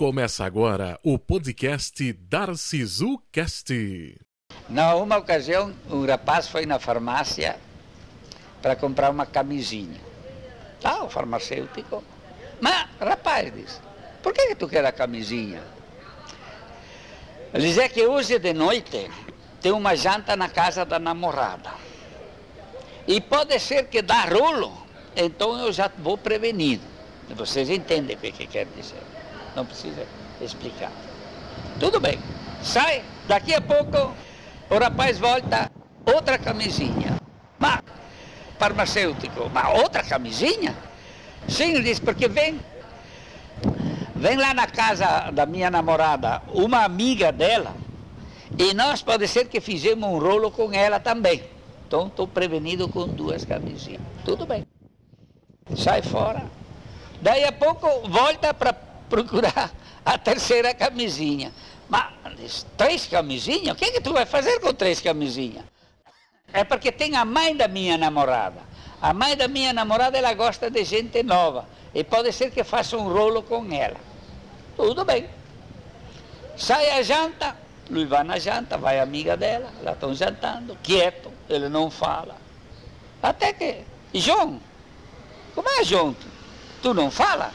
Começa agora o podcast Darcisu Cast. Na uma ocasião, um rapaz foi na farmácia para comprar uma camisinha. Tá, o farmacêutico. Mas, rapaz, disse, por que, que tu quer a camisinha? Ele disse é que hoje de noite tem uma janta na casa da namorada. E pode ser que dá rolo, então eu já vou prevenido. Vocês entendem o que quer dizer não precisa explicar. Tudo bem, sai, daqui a pouco o rapaz volta, outra camisinha. Mas, farmacêutico, mas outra camisinha? Sim, ele disse, porque vem, vem lá na casa da minha namorada, uma amiga dela, e nós pode ser que fizemos um rolo com ela também. Então estou prevenido com duas camisinhas. Tudo bem. Sai fora. Daí a pouco volta para procurar a terceira camisinha. Mas três camisinhas? O que, é que tu vai fazer com três camisinhas? É porque tem a mãe da minha namorada. A mãe da minha namorada, ela gosta de gente nova. E pode ser que faça um rolo com ela. Tudo bem. Sai a janta, Luiz vai na janta, vai a amiga dela, lá estão jantando, quieto, ele não fala. Até que, João, como é, João? Tu não fala?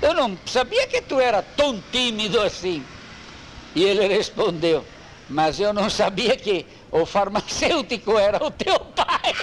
Eu não sabia que tu era tão tímido assim. E ele respondeu, mas eu não sabia que o farmacêutico era o teu pai.